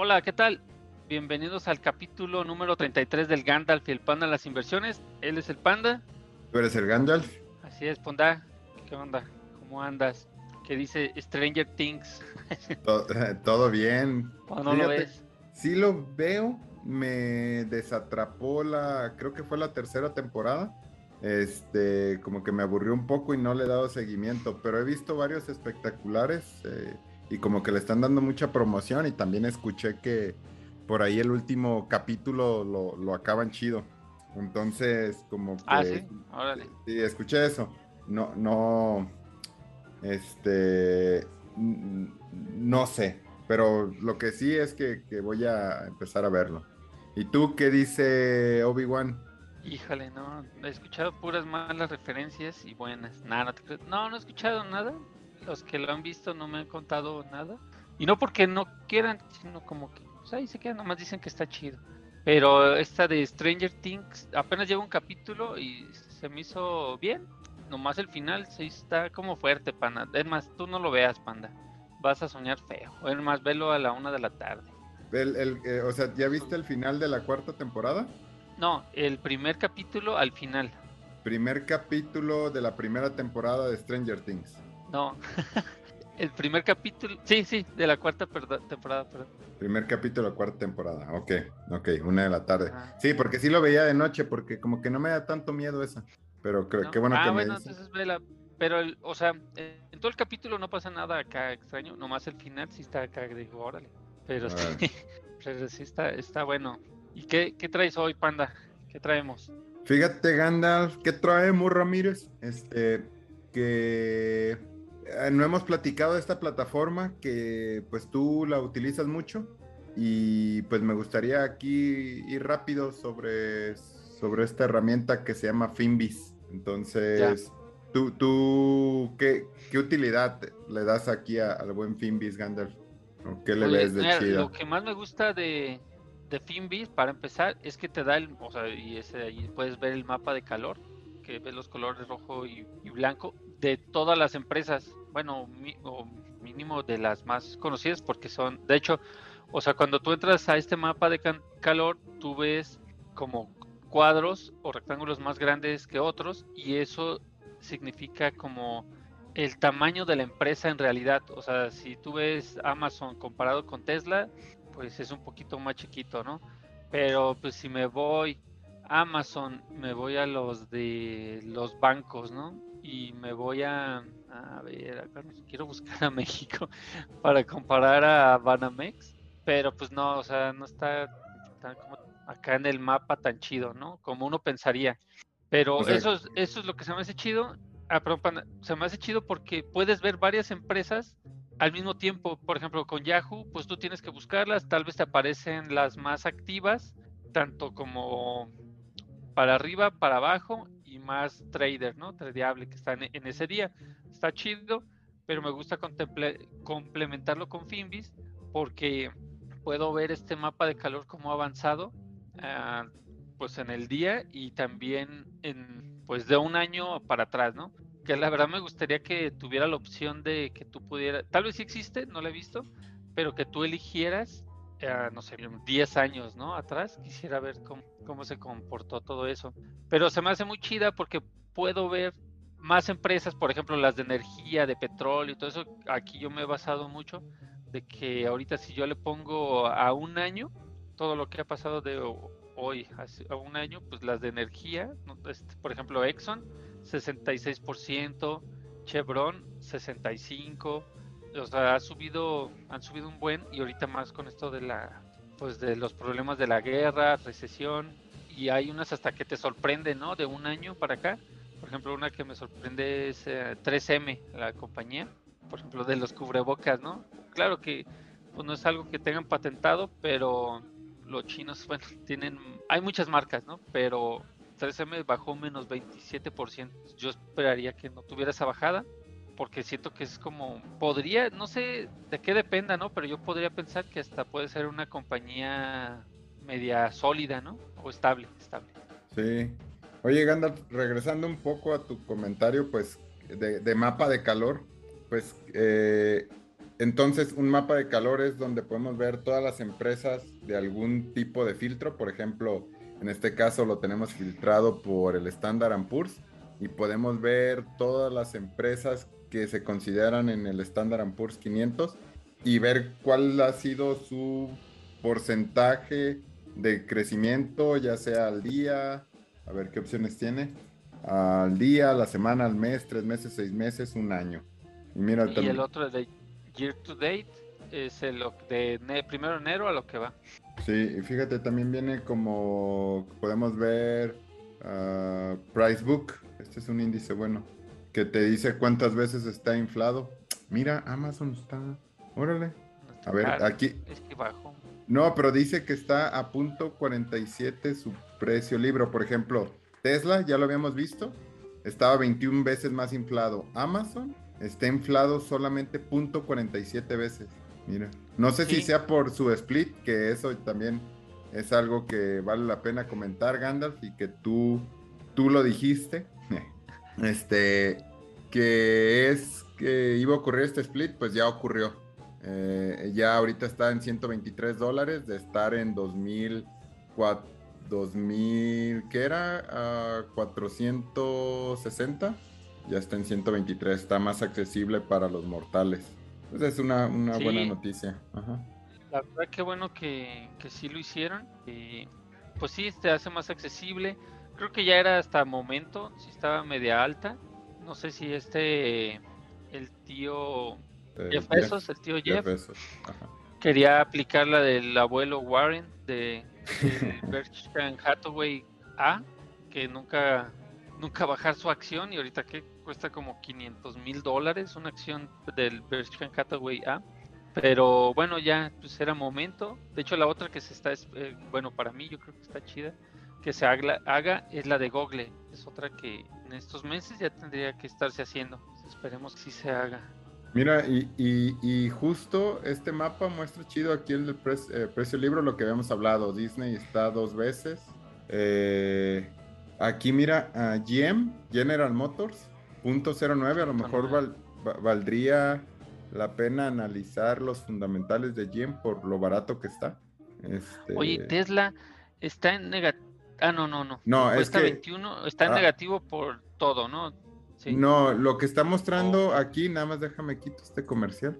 Hola, ¿qué tal? Bienvenidos al capítulo número 33 del Gandalf y el Panda en las inversiones. Él es el Panda. ¿Tú eres el Gandalf? Así es, Panda. ¿Qué onda? ¿Cómo andas? ¿Qué dice Stranger Things? Todo, bien. ¿O no lo ves? Sí lo veo. Me desatrapó la, creo que fue la tercera temporada. Este, como que me aburrió un poco y no le he dado seguimiento, pero he visto varios espectaculares. Eh, y como que le están dando mucha promoción y también escuché que por ahí el último capítulo lo, acaban chido. Entonces, como que... Ah, sí, órale. Sí, escuché eso. No, no, este, no sé, pero lo que sí es que, voy a empezar a verlo. ¿Y tú qué dice Obi-Wan? Híjole, no, he escuchado puras malas referencias y buenas. Nada, no, no, no he escuchado nada los que lo han visto no me han contado nada. Y no porque no quieran, sino como que pues ahí se quedan, nomás dicen que está chido. Pero esta de Stranger Things apenas lleva un capítulo y se me hizo bien. Nomás el final se está como fuerte, panda. Es más, tú no lo veas, panda. Vas a soñar feo. Es más, velo a la una de la tarde. El, eh, o sea, ¿ya viste el final de la cuarta temporada? No, el primer capítulo al final. Primer capítulo de la primera temporada de Stranger Things. No. el primer capítulo, sí, sí, de la cuarta temporada, perdón. Primer capítulo cuarta temporada, ok, ok, una de la tarde. Sí, porque sí lo veía de noche, porque como que no me da tanto miedo esa, pero creo que bueno ah, que bueno, entonces vela, pero, el, o sea, en todo el capítulo no pasa nada acá extraño, nomás el final sí está acá, digo, órale, pero, sí, pero sí está, está bueno. ¿Y qué, qué traes hoy, Panda? ¿Qué traemos? Fíjate, Gandalf, ¿qué traemos, Ramírez? Este, que no hemos platicado de esta plataforma que pues tú la utilizas mucho y pues me gustaría aquí ir rápido sobre, sobre esta herramienta que se llama Finbis. Entonces, ¿tú, tú qué, qué, utilidad le das aquí al buen Finbis, Gandalf? ¿Qué le ves de chido? Lo que más me gusta de, de Finbis, para empezar, es que te da el, o sea, y ese, ahí puedes ver el mapa de calor, que ves los colores rojo y blanco de todas las empresas bueno, o mínimo de las más conocidas porque son, de hecho, o sea, cuando tú entras a este mapa de calor, tú ves como cuadros o rectángulos más grandes que otros y eso significa como el tamaño de la empresa en realidad. O sea, si tú ves Amazon comparado con Tesla, pues es un poquito más chiquito, ¿no? Pero pues si me voy a Amazon, me voy a los de los bancos, ¿no? Y me voy a a ver, acá quiero buscar a México para comparar a Banamex, pero pues no, o sea, no está tan como acá en el mapa tan chido, ¿no? Como uno pensaría. Pero eso, es, eso es lo que se me hace chido. Ah, se me hace chido porque puedes ver varias empresas al mismo tiempo. Por ejemplo, con Yahoo, pues tú tienes que buscarlas, tal vez te aparecen las más activas, tanto como para arriba, para abajo y más trader, ¿no? Tradeable que está en ese día está chido, pero me gusta complementarlo con Finbis porque puedo ver este mapa de calor como avanzado ah, pues en el día y también en pues de un año para atrás, ¿no? Que la verdad me gustaría que tuviera la opción de que tú pudieras, tal vez sí existe, no lo he visto, pero que tú eligieras, ah, no sé, 10 años, ¿no? Atrás, quisiera ver cómo, cómo se comportó todo eso. Pero se me hace muy chida porque puedo ver más empresas, por ejemplo, las de energía, de petróleo y todo eso, aquí yo me he basado mucho de que ahorita si yo le pongo a un año todo lo que ha pasado de hoy a un año, pues las de energía, este, por ejemplo, Exxon 66%, Chevron 65%, o sea, ha subido, han subido un buen y ahorita más con esto de la, pues de los problemas de la guerra, recesión y hay unas hasta que te sorprenden, ¿no? De un año para acá por ejemplo, una que me sorprende es 3M, eh, la compañía, por ejemplo, de los cubrebocas, ¿no? Claro que pues, no es algo que tengan patentado, pero los chinos, bueno, tienen, hay muchas marcas, ¿no? Pero 3M bajó menos 27%. Yo esperaría que no tuviera esa bajada, porque siento que es como, podría, no sé de qué dependa, ¿no? Pero yo podría pensar que hasta puede ser una compañía media sólida, ¿no? O estable, estable. Sí, Oye, Gandalf, regresando un poco a tu comentario, pues, de, mapa de calor, pues, eh, entonces, un mapa de calor es donde podemos ver todas las empresas de algún tipo de filtro. Por ejemplo, en este caso lo tenemos filtrado por el Standard Poor's y podemos ver todas las empresas que se consideran en el Standard Poor's 500 y ver cuál ha sido su porcentaje de crecimiento, ya sea al día, a ver qué opciones tiene, al día, a la semana, al mes, tres meses, seis meses, un año. Y, mira, y el otro de year to date es el de primero de enero a lo que va. Sí, y fíjate, también viene como podemos ver uh, Price Book. Este es un índice bueno que te dice cuántas veces está inflado. Mira, Amazon está. Órale. A ver, aquí. Es que bajo. No, pero dice que está a punto 47 su precio libro. Por ejemplo, Tesla, ya lo habíamos visto, estaba 21 veces más inflado. Amazon está inflado solamente .47 veces. Mira, no sé si sea por su split, que eso también es algo que vale la pena comentar, Gandalf, y que tú, tú lo dijiste. este, que es que iba a ocurrir este split, pues ya ocurrió. Eh, ya ahorita está en 123 dólares de estar en 2004, 2000, ¿qué era? 460 ya está en 123, está más accesible para los mortales. Pues es una, buena noticia. La verdad que bueno que, que sí lo hicieron. Y pues sí, te hace más accesible. Creo que ya era hasta momento, si estaba media alta. No sé si este, el tío eh, Jeff Bezos, el tío Jeff, quería aplicar la del abuelo Warren de, de Berkshire Hathaway A, que nunca nunca bajar su acción y ahorita que cuesta como 500 mil dólares una acción del Berkshire Hathaway A. Pero bueno, ya pues era momento. De hecho, la otra que se está, eh, bueno, para mí yo creo que está chida, que se haga, haga es la de Google. Es otra que en estos meses ya tendría que estarse haciendo. Esperemos que sí se haga. Mira, y, y, justo este mapa muestra chido aquí el eh, precio libro, lo que habíamos hablado. Disney está dos veces. Eh, Aquí mira, a GM, General Motors, punto 09, a lo mejor valdría la pena analizar los fundamentales de GM por lo barato que está. Este... Oye, Tesla está en negativo. Ah, no, no, no. No, es que... 21, está en ah. negativo por todo, ¿no? No, lo que está mostrando oh. aquí, nada más déjame quito este comercial.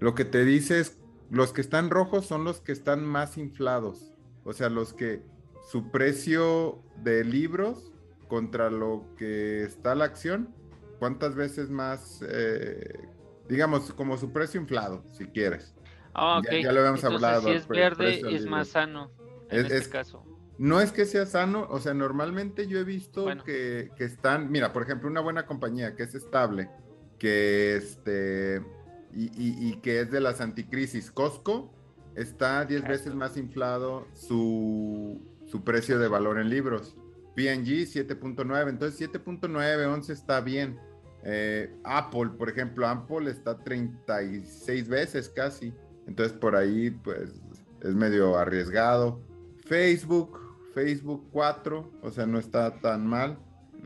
Lo que te dice es, los que están rojos son los que están más inflados. O sea, los que su precio de libros contra lo que está la acción, ¿cuántas veces más, eh, digamos, como su precio inflado, si quieres? Ah, ya, lo habíamos hablado. Si es verde, es más sano en este caso. No es que sea sano, o sea, normalmente yo he visto que, están, mira, por ejemplo, una buena compañía que es estable, que este, y, que es de las anticrisis, Costco, está 10 veces más inflado su, su precio de valor en libros. PNG 7.9, entonces 7.9, 11 está bien. Eh, Apple, por ejemplo, Apple está 36 veces casi, entonces por ahí pues es medio arriesgado. Facebook, Facebook 4, o sea, no está tan mal.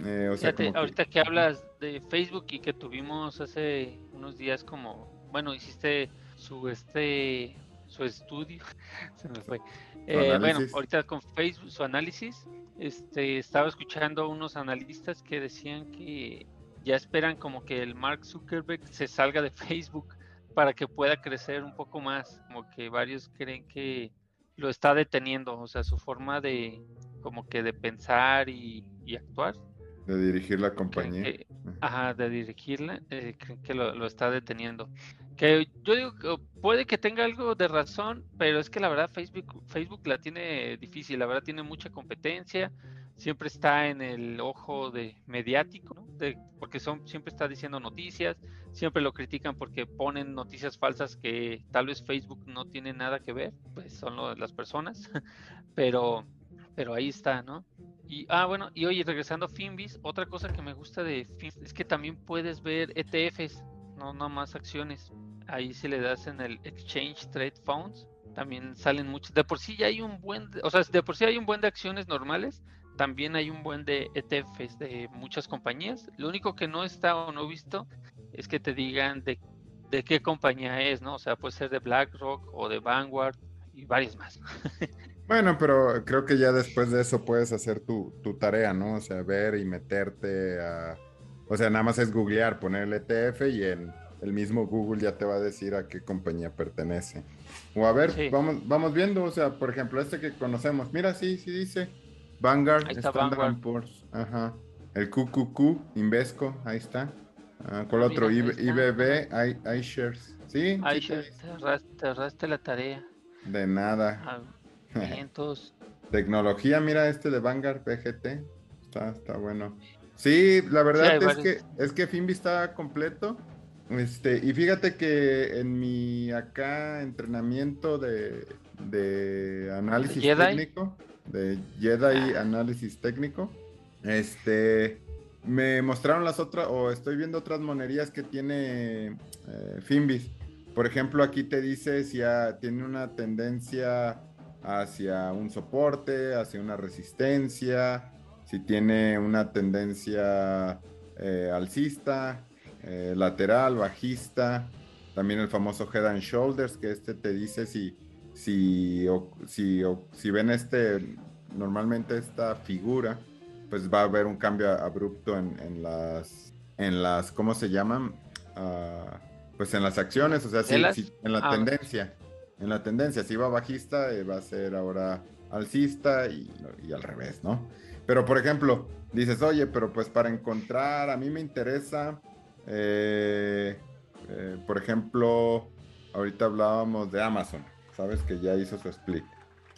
Eh, o sea, ahorita que hablas de Facebook y que tuvimos hace unos días como, bueno, hiciste su este su estudio, se me fue. Eh, bueno, ahorita con Facebook, su análisis, este, estaba escuchando a unos analistas que decían que ya esperan como que el Mark Zuckerberg se salga de Facebook para que pueda crecer un poco más, como que varios creen que lo está deteniendo, o sea, su forma de como que de pensar y, actuar. De dirigir la compañía. ajá, de dirigirla, eh, creen que lo, lo está deteniendo. Que yo digo que puede que tenga algo de razón, pero es que la verdad Facebook, Facebook la tiene difícil, la verdad tiene mucha competencia, siempre está en el ojo de mediático, porque son, siempre está diciendo noticias, siempre lo critican porque ponen noticias falsas que tal vez Facebook no tiene nada que ver, pues son lo, las personas, pero, pero ahí está, ¿no? Y, ah, bueno, y oye, regresando a Finbis, otra cosa que me gusta de Finbis es que también puedes ver ETFs no, no más acciones. Ahí si le das en el Exchange Trade Funds, también salen muchos. De por sí ya hay un buen, o sea, de por sí hay un buen de acciones normales, también hay un buen de ETFs de muchas compañías. Lo único que no está o no visto es que te digan de, de qué compañía es, ¿no? O sea, puede ser de BlackRock o de Vanguard y varios más. Bueno, pero creo que ya después de eso puedes hacer tu, tu, tarea, ¿no? O sea, ver y meterte a... O sea, nada más es googlear, poner el ETF y en el mismo Google ya te va a decir a qué compañía pertenece. O a ver, vamos, vamos viendo, o sea, por ejemplo, este que conocemos, mira, sí, sí dice Vanguard, Standard Poor's, ajá. El QQQ, Invesco, ahí está. Ah, ¿Cuál otro? IBB, iShares. Sí, iShares, te arraste la tarea. De nada. Tecnología, mira este de Vanguard PGT. Está, está bueno. Sí, la verdad es que es que Finbi está completo. Este, y fíjate que en mi acá entrenamiento de, de análisis técnico, de Jedi ah. análisis técnico, este, me mostraron las otras, o estoy viendo otras monerías que tiene eh, Finbis. Por ejemplo, aquí te dice si tiene una tendencia hacia un soporte, hacia una resistencia, si tiene una tendencia eh, alcista, eh, lateral, bajista, también el famoso head and shoulders, que este te dice si, si, si, si ven este, normalmente esta figura, pues va a haber un cambio abrupto en, las, en las, ¿cómo se llaman? Ah, pues en las acciones, o sea, si, en la ah, tendencia, en la tendencia, si va bajista, eh, va a ser ahora alcista y, y, al revés, ¿no? Pero por ejemplo, dices, oye, pero pues para encontrar, a mí me interesa eh, eh, por ejemplo, ahorita hablábamos de Amazon, sabes que ya hizo su split.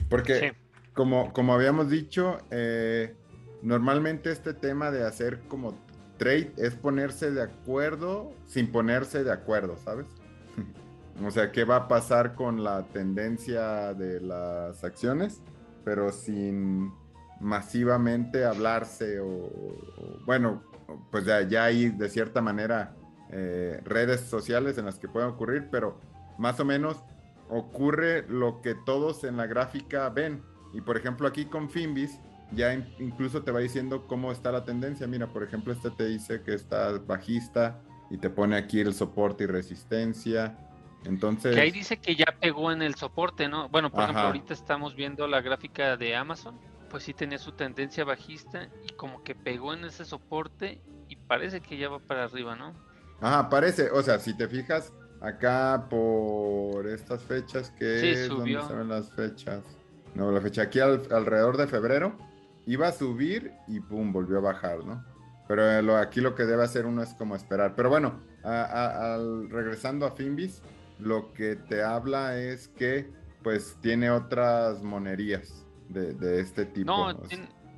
Porque, como, como habíamos dicho, eh, normalmente este tema de hacer como trade es ponerse de acuerdo sin ponerse de acuerdo, ¿sabes? o sea, ¿qué va a pasar con la tendencia de las acciones? Pero sin masivamente hablarse o bueno, pues ya, hay de cierta manera eh, redes sociales en las que pueden ocurrir, pero más o menos ocurre lo que todos en la gráfica ven. Y por ejemplo aquí con Finbis ya incluso te va diciendo cómo está la tendencia. Mira, por ejemplo, este te dice que está bajista y te pone aquí el soporte y resistencia. Entonces... Que ahí dice que ya pegó en el soporte, ¿no? Bueno, por ejemplo, ahorita estamos viendo la gráfica de Amazon pues sí tenía su tendencia bajista y como que pegó en ese soporte y parece que ya va para arriba, ¿no? Ajá, parece, o sea, si te fijas acá por estas fechas que sí, subió. ¿dónde saben las fechas? No, la fecha aquí alrededor de febrero iba a subir y pum, volvió a bajar, ¿no? Pero lo, aquí lo que debe hacer uno es como esperar. Pero bueno, al, regresando a Finbis, lo que te habla es que pues tiene otras monerías de, este tipo. No,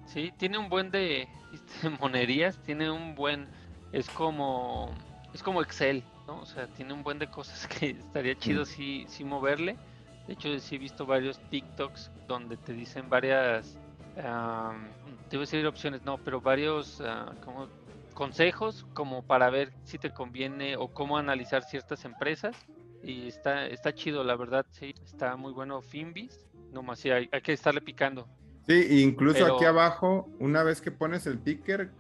sí, tiene un buen de, monerías, tiene un buen, es como, es como Excel, ¿no? O sea, tiene un buen de cosas que estaría chido si, sí, moverle. De hecho, sí he visto varios TikToks donde te dicen varias, te voy a decir opciones, no, pero varios ah, como consejos como para ver si te conviene o cómo analizar ciertas empresas. Y está, está chido, la verdad, sí, está muy bueno Finbis. No más, sí, hay, que estarle picando. Sí, incluso aquí abajo, una vez que pones el ticker,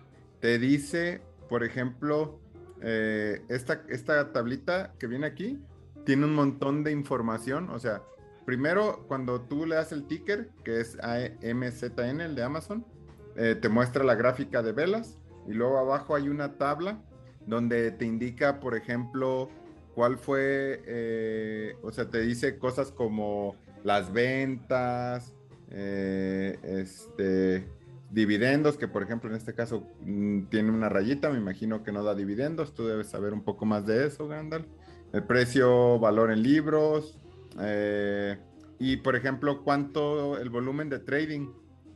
te dice, por ejemplo, eh, esta, esta tablita que viene aquí, tiene un montón de información. O sea, primero, cuando tú le das el ticker, que es AMZN, el de Amazon, eh, te muestra la gráfica de velas. Y luego abajo hay una tabla donde te indica, por ejemplo, cuál fue, eh, o sea, te dice cosas como las ventas, este, dividendos, que por ejemplo en este caso mm, tiene una rayita, me imagino que no da dividendos, tú debes saber un poco más de eso, Gandalf. El precio, valor en libros, eh, y por ejemplo, cuánto el volumen de trading.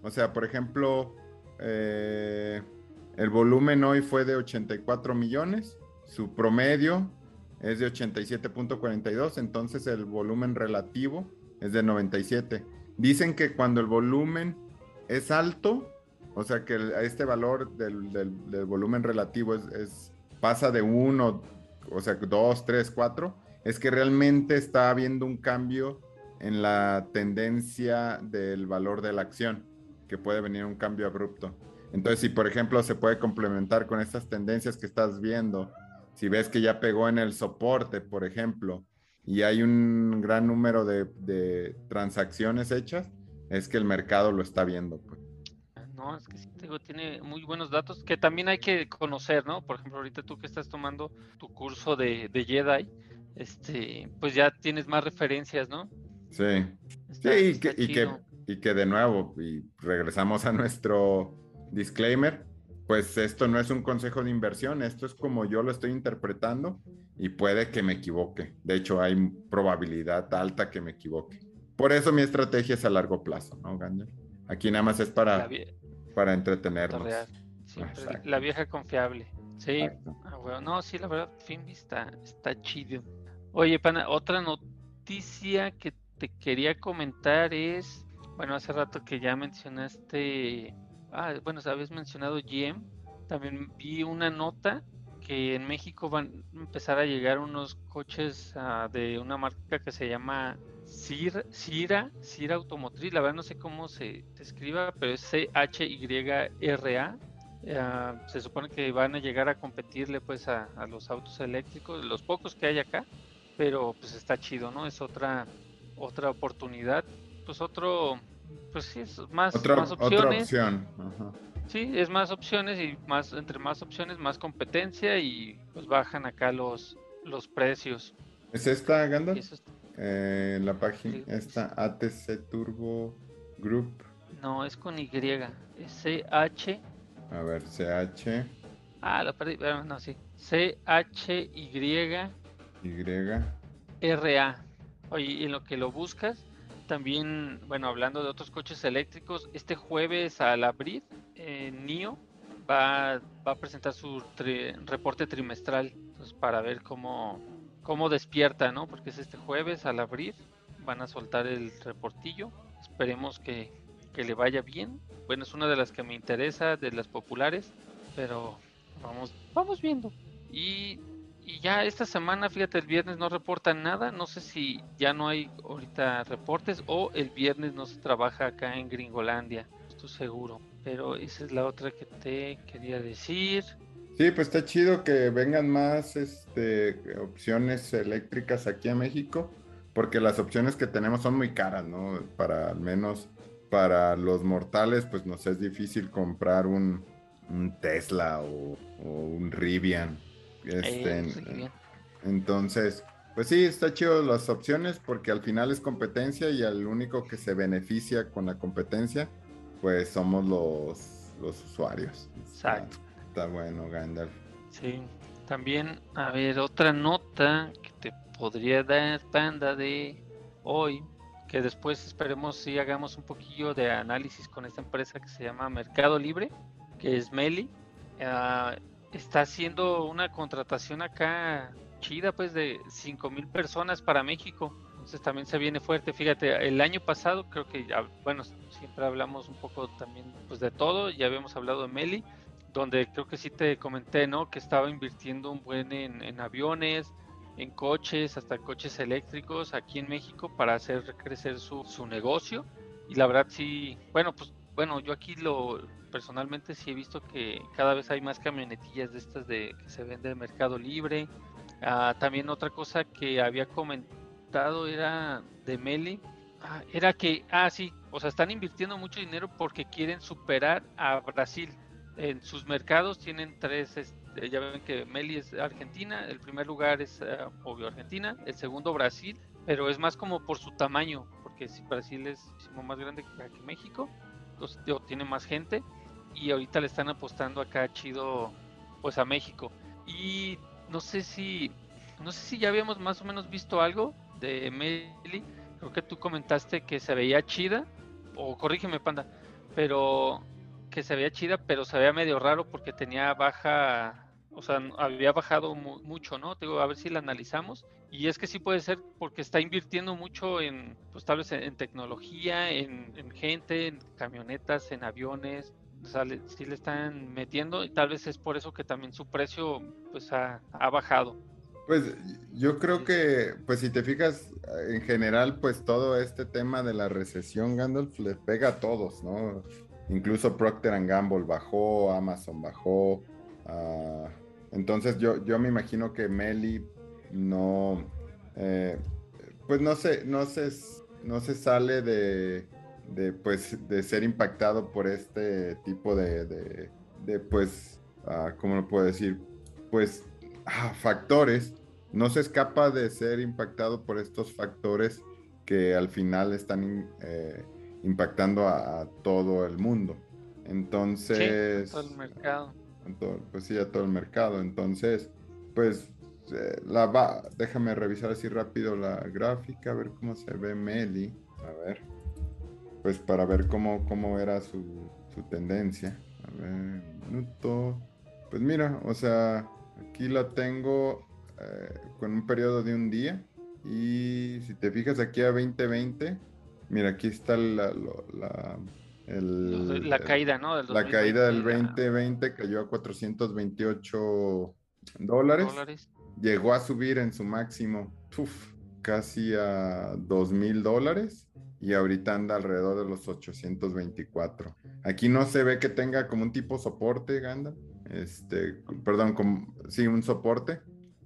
O sea, por ejemplo, eh, el volumen hoy fue de 84 millones, su promedio es de 87.42, entonces el volumen relativo es de 97. Dicen que cuando el volumen es alto, o sea que este valor del, volumen relativo es, pasa de 1, o sea, 2, 3, 4, es que realmente está habiendo un cambio en la tendencia del valor de la acción, que puede venir un cambio abrupto. Entonces, si por ejemplo se puede complementar con estas tendencias que estás viendo si ves que ya pegó en el soporte, por ejemplo, y hay un gran número de, transacciones hechas, es que el mercado lo está viendo. Pues. No, es que sí, tiene muy buenos datos que también hay que conocer, ¿no? Por ejemplo, ahorita tú que estás tomando tu curso de, de Jedi, este, pues ya tienes más referencias, ¿no? Sí. sí, y, que, y, que, y que de nuevo, y regresamos a nuestro disclaimer, pues esto no es un consejo de inversión, esto es como yo lo estoy interpretando y puede que me equivoque. De hecho, hay probabilidad alta que me equivoque. Por eso mi estrategia es a largo plazo, ¿no, Gander? Aquí nada más es para, para entretenernos. la vieja confiable. Sí, ah, bueno, no, sí, la verdad, Finbi está, está chido. Oye, pana, otra noticia que te quería comentar es, bueno, hace rato que ya mencionaste ah, bueno, habías mencionado GM, también vi una nota que en México van a empezar a llegar unos coches ah, de una marca que se llama Cira, Cira, Automotriz, la verdad no sé cómo se, escriba, pero es C-H-Y-R-A. Ah, se supone que van a llegar a competirle pues a, a, los autos eléctricos, los pocos que hay acá, pero pues está chido, ¿no? Es otra, otra oportunidad, pues otro pues sí, es más, más opciones. opción. Sí, es más opciones y más entre más opciones, más competencia y pues bajan acá los, los precios. ¿Es esta, Gandalf? Eh, la página, esta ATC Turbo Group. No, es con Y. Es CH. A ver, CH. Ah, lo perdí. no, sí. CHY. Y. RA. Oye, y en lo que lo buscas, también, bueno, hablando de otros coches eléctricos, este jueves al abrir, eh, NIO va, va, a presentar su reporte trimestral para ver cómo, cómo despierta, ¿no? Porque es este jueves al abrir, van a soltar el reportillo. Esperemos que, que le vaya bien. Bueno, es una de las que me interesa, de las populares, pero vamos, vamos viendo. Y y ya esta semana, fíjate, el viernes no reportan nada. No sé si ya no hay ahorita reportes o el viernes no se trabaja acá en Gringolandia. Estoy seguro. Pero esa es la otra que te quería decir. Sí, pues está chido que vengan más este, opciones eléctricas aquí a México, porque las opciones que tenemos son muy caras, ¿no? Para al menos para los mortales, pues nos es difícil comprar un, Tesla o, o un Rivian este, pues, entonces, pues sí, está chido las opciones porque al final es competencia y al único que se beneficia con la competencia, pues somos los, los usuarios. Exacto. Está, bueno, Gandalf. Sí, también, a ver, otra nota que te podría dar panda de hoy, que después esperemos si hagamos un poquillo de análisis con esta empresa que se llama Mercado Libre, que es Meli. Ah, está haciendo una contratación acá chida, pues de 5 mil personas para México. Entonces también se viene fuerte. Fíjate, el año pasado creo que, bueno, siempre hablamos un poco también pues de todo. Ya habíamos hablado de Meli, donde creo que sí te comenté, ¿no? Que estaba invirtiendo un buen en, aviones, en coches, hasta coches eléctricos aquí en México para hacer crecer su, su negocio. Y la verdad sí, bueno, pues bueno, yo aquí lo, personalmente sí he visto que cada vez hay más camionetillas de estas de que se vende en Mercado Libre. Ah, también otra cosa que había comentado era de Meli, ah, era que, ah, sí, o sea, están invirtiendo mucho dinero porque quieren superar a Brasil. En sus mercados tienen tres, este, ya ven que Meli es Argentina, el primer lugar es ah, obvio Argentina, el segundo Brasil, pero es más como por su tamaño, porque si Brasil es más grande que, que México, pues, tiene más gente y ahorita le están apostando acá chido pues a México. Y no sé si no sé si ya habíamos más o menos visto algo de Meli. Creo que tú comentaste que se veía chida o corrígeme panda, pero que se veía chida, pero se veía medio raro porque tenía baja, o sea, había bajado mucho, ¿no? Digo, a ver si la analizamos. Y es que sí puede ser porque está invirtiendo mucho en, pues tal vez en, tecnología, en, en, gente, en camionetas, en aviones, o sí le están metiendo y tal vez es por eso que también su precio pues ha, bajado. Pues yo creo que, pues si te fijas, en general, pues todo este tema de la recesión, Gandalf, le pega a todos, ¿no? Incluso Procter Gamble bajó, Amazon bajó, uh, Entonces yo, yo me imagino que Meli no, eh, pues no se, no se, no se sale de, de, pues, de ser impactado por este tipo de, de, pues, uh, ¿cómo lo puedo decir? Pues ah, factores, no se escapa de ser impactado por estos factores que al final están eh, impactando a, todo el mundo. Entonces... todo el mercado. pues sí, a todo el mercado. Entonces, pues eh, la va, déjame revisar así rápido la gráfica, a ver cómo se ve Meli. A ver. Pues para ver cómo, cómo era su, su tendencia. A ver, minuto. Pues mira, o sea, aquí la tengo eh, con un periodo de un día. Y si te fijas aquí a 2020, mira, aquí está la, la, la caída, ¿no? la caída del 2020 cayó a 428 dólares. dólares. Llegó a subir en su máximo casi a 2 mil dólares y ahorita anda alrededor de los 824. Aquí no se ve que tenga como un tipo soporte, Ganda. Este, perdón, como, sí, un soporte.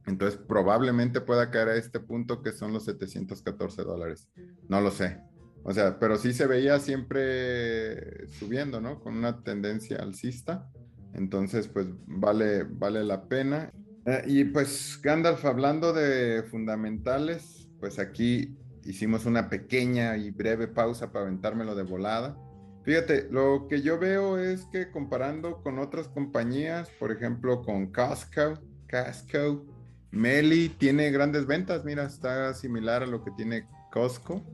Entonces probablemente pueda caer a este punto que son los 714 dólares. No lo sé. O sea, pero sí se veía siempre subiendo, ¿no? Con una tendencia alcista. Entonces, pues vale, vale la pena. Eh, y pues Gandalf, hablando de fundamentales, pues aquí hicimos una pequeña y breve pausa para aventármelo de volada. Fíjate, lo que yo veo es que comparando con otras compañías, por ejemplo con Costco, Costco, Meli tiene grandes ventas, mira, está similar a lo que tiene Costco.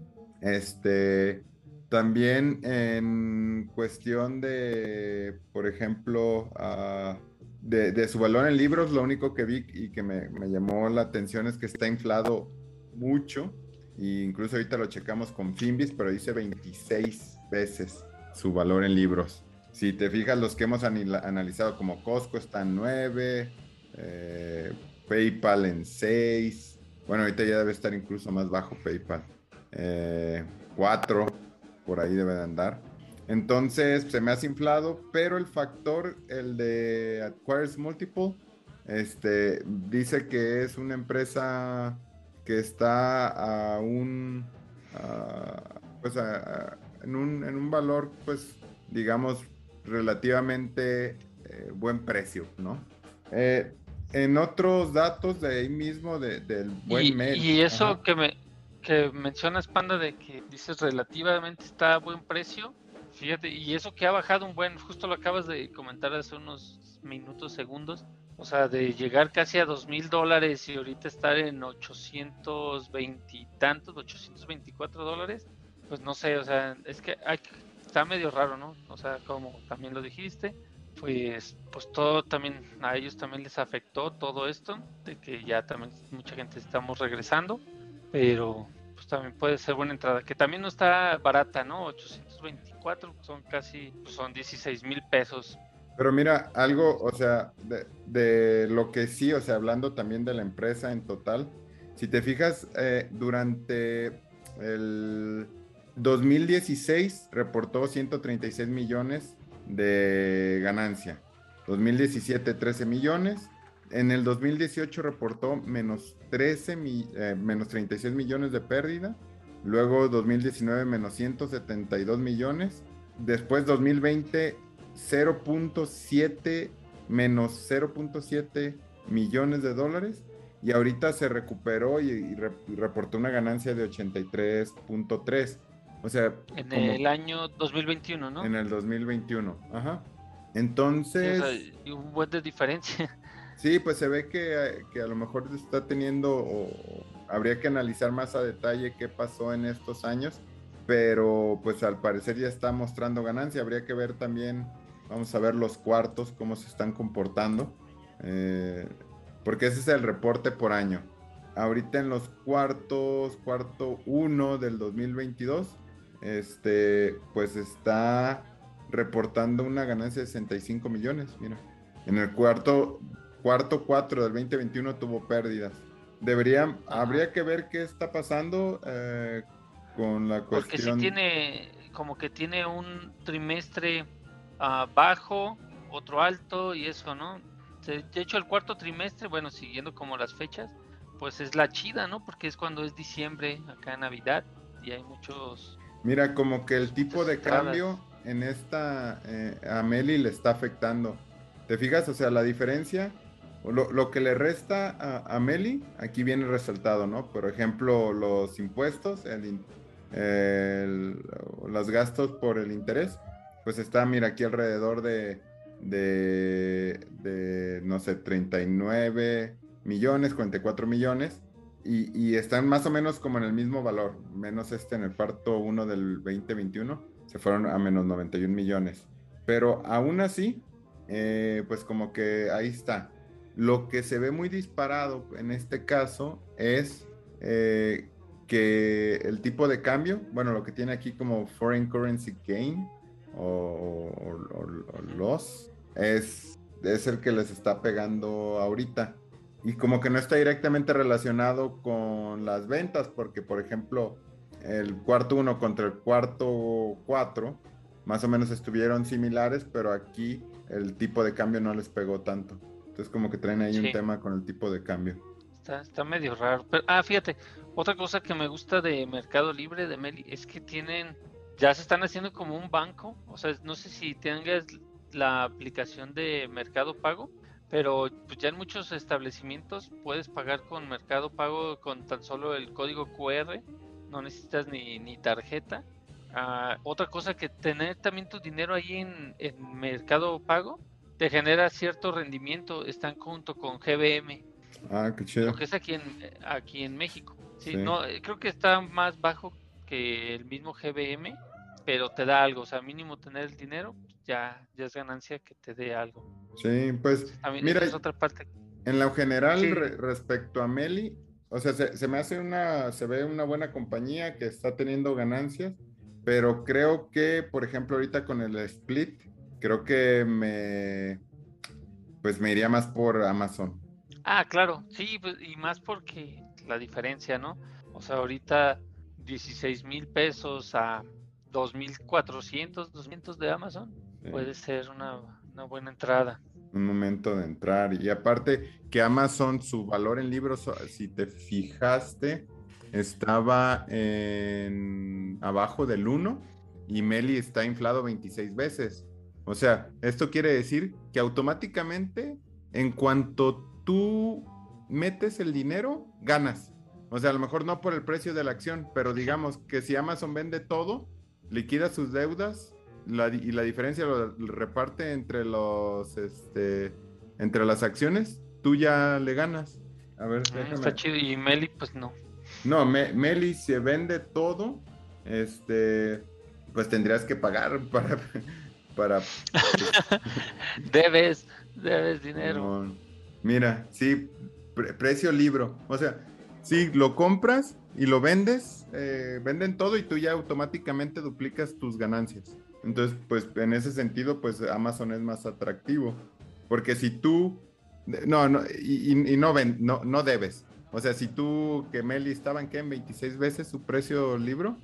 Este, también en cuestión de, por ejemplo, uh, de, su valor en libros, lo único que vi y que me, llamó la atención es que está inflado mucho. E incluso ahorita lo checamos con Finbis, pero dice 26 veces su valor en libros. Si te fijas, los que hemos analizado como Costco están 9, eh, PayPal en 6. Bueno, ahorita ya debe estar incluso más bajo PayPal. 4, eh, por ahí debe de andar. Entonces se me ha inflado, pero el factor, el de Acquires Multiple, este, dice que es una empresa que está a un, pues en, un en, un, valor, pues, digamos, relativamente eh, buen precio, ¿no? Eh, en otros datos de ahí mismo, del buen y, Y eso que me que mencionas, Panda, de que dices relativamente está a buen precio, Fíjate, y eso que ha bajado un buen, justo lo acabas de comentar hace unos minutos, segundos, o sea, de llegar casi a dos mil dólares y ahorita estar en 820 y tantos, 824 dólares, pues no sé, o sea, es que hay, está medio raro, ¿no? O sea, como también lo dijiste, pues, pues todo también, a ellos también les afectó todo esto, de que ya también mucha gente estamos regresando, pero pues también puede ser buena entrada, que también no está barata, ¿no? 824 son casi, pues son 16 mil pesos. Pero mira, algo, o sea, de, lo que sí, o sea, hablando también de la empresa en total, si te fijas, eh, durante el 2016 reportó 136 millones de ganancia, 2017 13 millones, en el 2018 reportó menos 13, eh, menos 36 millones de pérdida. Luego 2019 menos 172 millones. Después 2020 0.7 menos 0.7 millones de dólares. Y ahorita se recuperó y, reportó una ganancia de 83.3. O sea... En el año 2021, ¿no? En el 2021, ajá. Entonces... un buen de diferencia. Sí, pues se ve que, a lo mejor está teniendo, habría que analizar más a detalle qué pasó en estos años, pero pues al parecer ya está mostrando ganancia. Habría que ver también, vamos a ver los cuartos, cómo se están comportando, eh, porque ese es el reporte por año. Ahorita en los cuartos, cuarto 1 del 2022, este, pues está reportando una ganancia de 65 millones, mira. En el cuarto cuarto 4 del 2021 tuvo pérdidas. Deberían, habría que ver qué está pasando eh, con la cuestión. Porque si tiene, como que tiene un trimestre ah, bajo, otro alto y eso, ¿no? De hecho, el cuarto trimestre, bueno, siguiendo como las fechas, pues es la chida, ¿no? Porque es cuando es diciembre, acá Navidad, y hay muchos... Mira, como que el tipo de cambio en esta, eh, a Meli le está afectando. ¿Te fijas? O sea, la diferencia, lo, lo que le resta a, a, Meli, aquí viene resaltado, ¿no? Por ejemplo, los impuestos, el, el, los gastos por el interés, pues está, mira, aquí alrededor de, de, de no sé, 39 millones, 44 millones. Y, y, están más o menos como en el mismo valor, menos este en el parto 1 del 2021 se fueron a menos 91 millones. Pero aún así, eh, pues como que ahí está. Lo que se ve muy disparado en este caso es eh, que el tipo de cambio, bueno, lo que tiene aquí como foreign currency gain o, loss, es, es el que les está pegando ahorita. Y como que no está directamente relacionado con las ventas, porque por ejemplo, el cuarto 1 contra el cuarto 4 más o menos estuvieron similares, pero aquí el tipo de cambio no les pegó tanto. Entonces como que traen ahí un tema con el tipo de cambio. Está, medio raro. ah, fíjate, otra cosa que me gusta de Mercado Libre de Meli es que tienen, ya se están haciendo como un banco. O sea, no sé si tengas la aplicación de Mercado Pago, pero pues ya en muchos establecimientos puedes pagar con Mercado Pago con tan solo el código QR no necesitas ni, ni tarjeta. Ah, otra cosa que tener también tu dinero ahí en, en, Mercado Pago te genera cierto rendimiento. Están junto con GBM. Ah, qué chido. Lo que es aquí en, aquí en México. Sí, No, creo que está más bajo que el mismo GBM, pero te da algo. O sea, mínimo tener el dinero, ya, ya es ganancia que te dé algo. Sí, pues. mira, es otra parte. En lo general, respecto a Meli, o sea, se, me hace una, se ve una buena compañía que está teniendo ganancias, pero creo que, por ejemplo, ahorita con el split, creo que me, pues me iría más por Amazon. Ah, claro, sí, pues, y más porque la diferencia, ¿no? O sea, ahorita 16 mil pesos a 2.400, 200 de Amazon, puede ser una, una buena entrada un momento de entrar. Y aparte que Amazon, su valor en libros, si te fijaste, estaba en abajo del 1 y Meli está inflado 26 veces. O sea, esto quiere decir que automáticamente, en cuanto tú metes el dinero, ganas. O sea, a lo mejor no por el precio de la acción, pero digamos que si Amazon vende todo, liquida sus deudas y la diferencia lo, reparte entre los, este, entre las acciones, tú ya le ganas. A ver, mm, Está chido. Y Meli, pues no. No, Meli se vende todo, este, pues tendrías que pagar para, para. debes, debes dinero. mira, sí, precio libro, o sea, sí, lo compras y lo vendes, eh, venden todo y tú ya automáticamente duplicas tus ganancias. Entonces, pues en ese sentido, pues Amazon es más atractivo. Porque si tú, no, no, y, no, ven, no, no debes. O sea, si tú, que Meli estaban que en 26 veces su precio libro,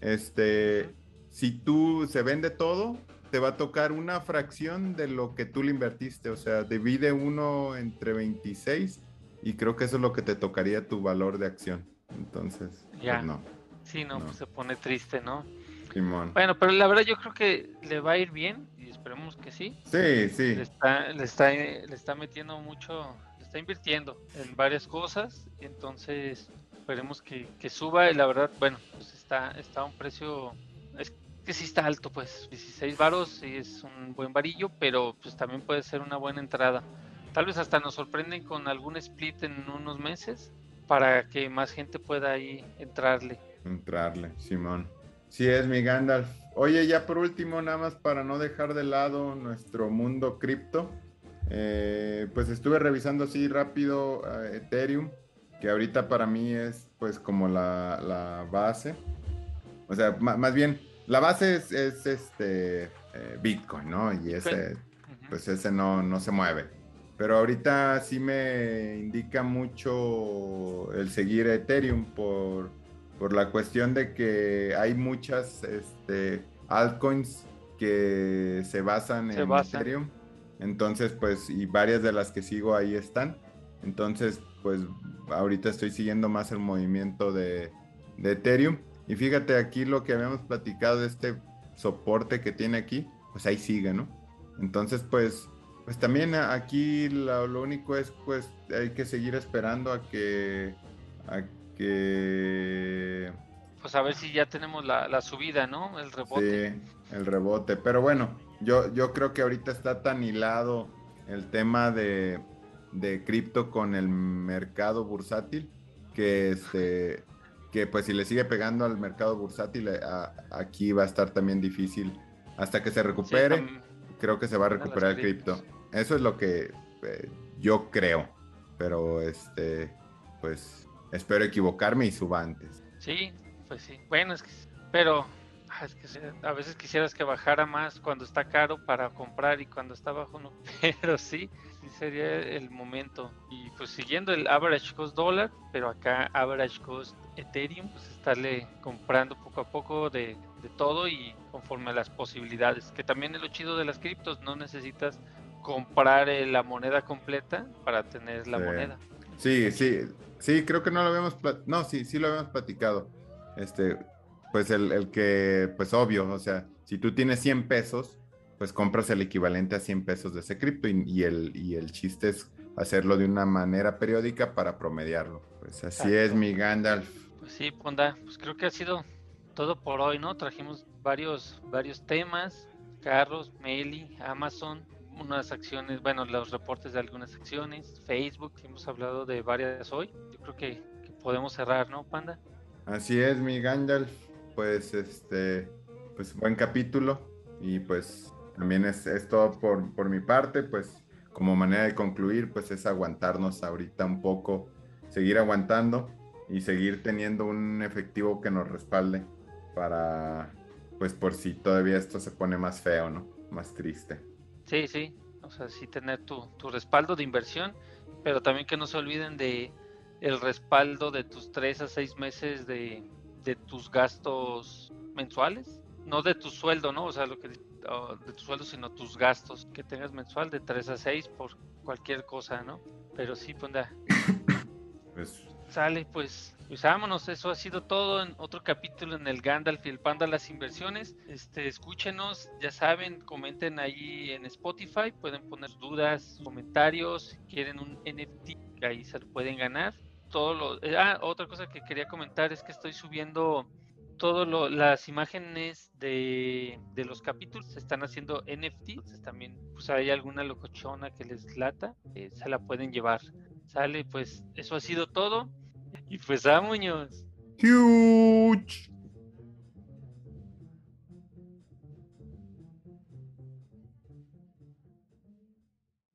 este, si tú se vende todo, te va a tocar una fracción de lo que tú le invertiste. O sea, divide uno entre 26 y creo que eso es lo que te tocaría tu valor de acción. Entonces, pues, ya. no. Sí, no, Pues se pone triste, ¿no? Bueno, pero la verdad yo creo que le va a ir bien y esperemos que sí. Sí, sí. Le está, le está, le está metiendo mucho, le está invirtiendo en varias cosas, entonces esperemos que, que, suba y la verdad, bueno, pues está, está a un precio, es que sí está alto, pues 16 varos sí es un buen varillo, pero pues también puede ser una buena entrada. Tal vez hasta nos sorprenden con algún split en unos meses para que más gente pueda ahí entrarle. Entrarle, Simón. Sí es mi Gandalf. Oye, ya por último, nada más para no dejar de lado nuestro mundo cripto, eh, pues estuve revisando así rápido eh, Ethereum, que ahorita para mí es pues como la, base. O sea, más bien, la base es, este eh, Bitcoin, ¿no? Y ese, pues ese no, no se mueve. Pero ahorita sí me indica mucho el seguir Ethereum por por la cuestión de que hay muchas este, altcoins que se basan en Ethereum. Entonces, pues, y varias de las que sigo ahí están. Entonces, pues, ahorita estoy siguiendo más el movimiento de, de Ethereum. Y fíjate aquí lo que habíamos platicado de este soporte que tiene aquí, pues ahí sigue, ¿no? Entonces, pues, pues también aquí lo, lo único es, pues, hay que seguir esperando a que, a que pues a ver si ya tenemos la, subida, ¿no? El rebote. Sí, el rebote. Pero bueno, yo, yo creo que ahorita está tan hilado el tema de, cripto con el mercado bursátil que este que pues si le sigue pegando al mercado bursátil eh, aquí va a estar también difícil. Hasta que se recupere creo que se va a recuperar el cripto. Eso es lo que eh, yo creo. Pero este pues espero equivocarme y suba antes. Sí pues sí, bueno, es que, pero ah, es que a veces quisieras que bajara más cuando está caro para comprar y cuando está bajo no, pero sí, sí sería el momento. Y pues siguiendo el average cost dólar, pero acá average cost Ethereum, pues estarle comprando poco a poco de, todo y conforme a las posibilidades. Que también es lo chido de las criptos, no necesitas comprar eh, la moneda completa para tener la moneda. Sí, sí, sí, creo que no lo habíamos, no, sí, sí lo habíamos platicado este, pues el, que, pues obvio, o sea, si tú tienes 100 pesos, pues compras el equivalente a 100 pesos de ese cripto y, el, y el chiste es hacerlo de una manera periódica para promediarlo. Pues así es mi Gandalf. Pues sí, Ponda, pues creo que ha sido todo por hoy, ¿no? Trajimos varios, varios temas, carros, Meli, Amazon, unas acciones, bueno, los reportes de algunas acciones, Facebook, hemos hablado de varias hoy. Yo creo que, que podemos cerrar, ¿no, Panda? Así es, mi Gandalf. Pues este, pues buen capítulo. Y pues también es, todo por, por, mi parte. Pues como manera de concluir, pues es aguantarnos ahorita un poco, seguir aguantando y seguir teniendo un efectivo que nos respalde para, pues por si todavía esto se pone más feo, ¿no? Más triste. Sí, sí. O sea, sí tener tu, tu respaldo de inversión, pero también que no se olviden de el respaldo de tus tres a seis meses de, tus gastos mensuales, no de tu sueldo, ¿no? O sea, lo que de tu sueldo, sino tus gastos que tengas mensual de tres a seis por cualquier cosa, ¿no? Pero sí, pues, pues sale, pues, pues vámonos, eso ha sido todo en otro capítulo en el Gandalf y el Panda las inversiones. Este, escúchenos, ya saben, comenten ahí en Spotify, pueden poner dudas, comentarios, si quieren un NFT, ahí se lo pueden ganar todo lo... Eh, ah, otra cosa que quería comentar es que estoy subiendo todas las imágenes de, los capítulos se están haciendo NFT, también pues hay alguna locochona que les lata, eh, se la pueden llevar. Sale, pues eso ha sido todo. Y pues vámonos. Huge.